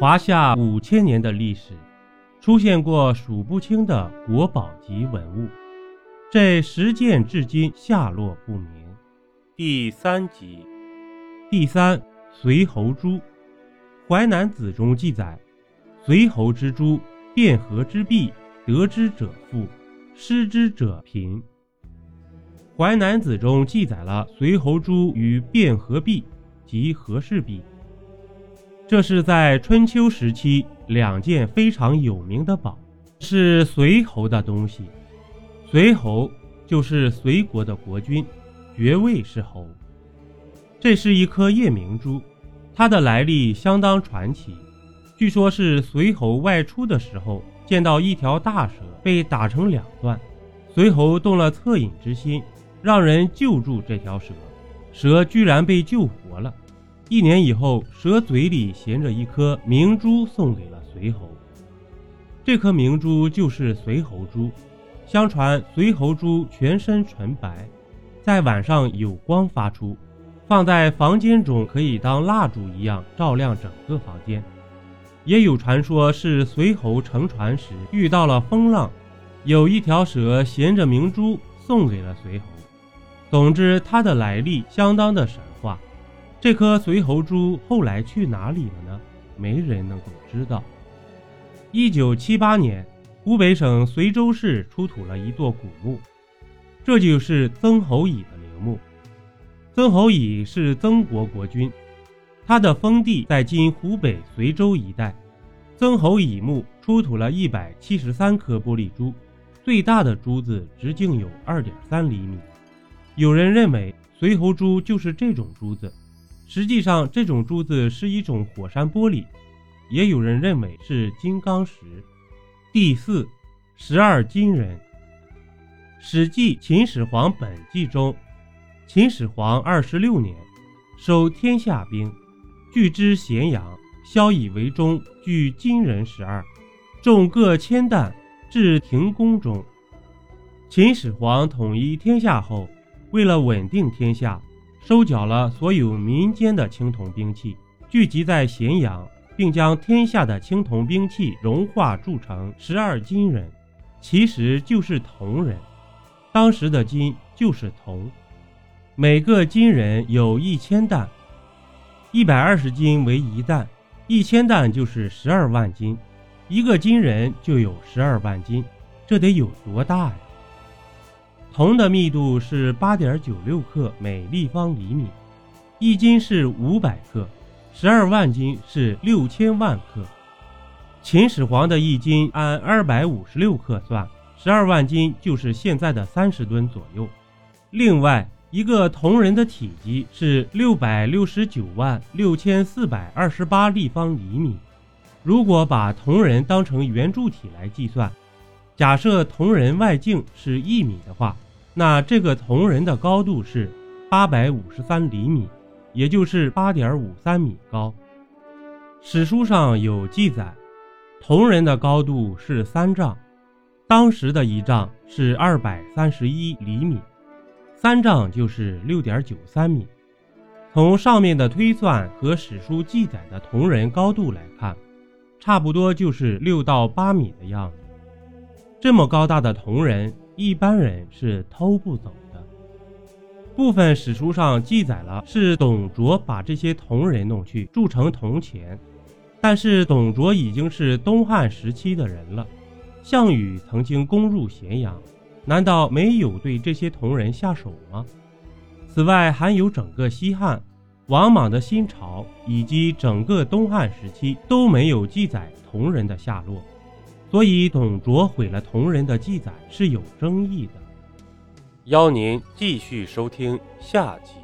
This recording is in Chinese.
华夏五千年的历史，出现过数不清的国宝级文物，这十件至今下落不明。第三集，第三随侯珠，《淮南子》中记载：“随侯之珠，汴河之璧，得之者富，失之者贫。”《淮南子》中记载了随侯珠与汴河璧及和氏璧。这是在春秋时期两件非常有名的宝，是随侯的东西。随侯就是随国的国君，爵位是侯。这是一颗夜明珠，它的来历相当传奇。据说是随侯外出的时候，见到一条大蛇被打成两段，随侯动了恻隐之心，让人救助这条蛇，蛇居然被救活了。一年以后，蛇嘴里衔着一颗明珠，送给了随侯。这颗明珠就是随侯珠。相传随侯珠全身纯白，在晚上有光发出，放在房间中可以当蜡烛一样照亮整个房间。也有传说是随侯乘船时遇到了风浪，有一条蛇衔着明珠送给了随侯。总之，它的来历相当的神话。这颗随侯珠后来去哪里了呢？没人能够知道。一九七八年，湖北省随州市出土了一座古墓，这就是曾侯乙的陵墓。曾侯乙是曾国国君，他的封地在今湖北随州一带。曾侯乙墓出土了一百七十三颗玻璃珠，最大的珠子直径有二点三厘米。有人认为随侯珠就是这种珠子。实际上，这种珠子是一种火山玻璃，也有人认为是金刚石。第四，十二金人。《史记·秦始皇本纪》中，秦始皇二十六年，收天下兵，聚之咸阳，萧以为中，聚金人十二，众各千担，至庭宫中。秦始皇统一天下后，为了稳定天下。收缴了所有民间的青铜兵器，聚集在咸阳，并将天下的青铜兵器融化铸成十二金人，其实就是铜人。当时的金就是铜，每个金人有一千担，一百二十斤为一担，一千担就是十二万斤，一个金人就有十二万斤，这得有多大呀？铜的密度是八点九六克每立方厘米，一斤是五百克，十二万斤是六千万克。秦始皇的一斤按二百五十六克算，十二万斤就是现在的三十吨左右。另外，一个铜人的体积是六百六十九万六千四百二十八立方厘米。如果把铜人当成圆柱体来计算。假设铜人外径是一米的话，那这个铜人的高度是八百五十三厘米，也就是八点五三米高。史书上有记载，铜人的高度是三丈，当时的一丈是二百三十一厘米，三丈就是六点九三米。从上面的推算和史书记载的铜人高度来看，差不多就是六到八米的样子。这么高大的铜人，一般人是偷不走的。部分史书上记载了是董卓把这些铜人弄去铸成铜钱，但是董卓已经是东汉时期的人了。项羽曾经攻入咸阳，难道没有对这些铜人下手吗？此外，还有整个西汉、王莽的新朝以及整个东汉时期都没有记载铜人的下落。所以，董卓毁了铜人的记载是有争议的。邀您继续收听下集。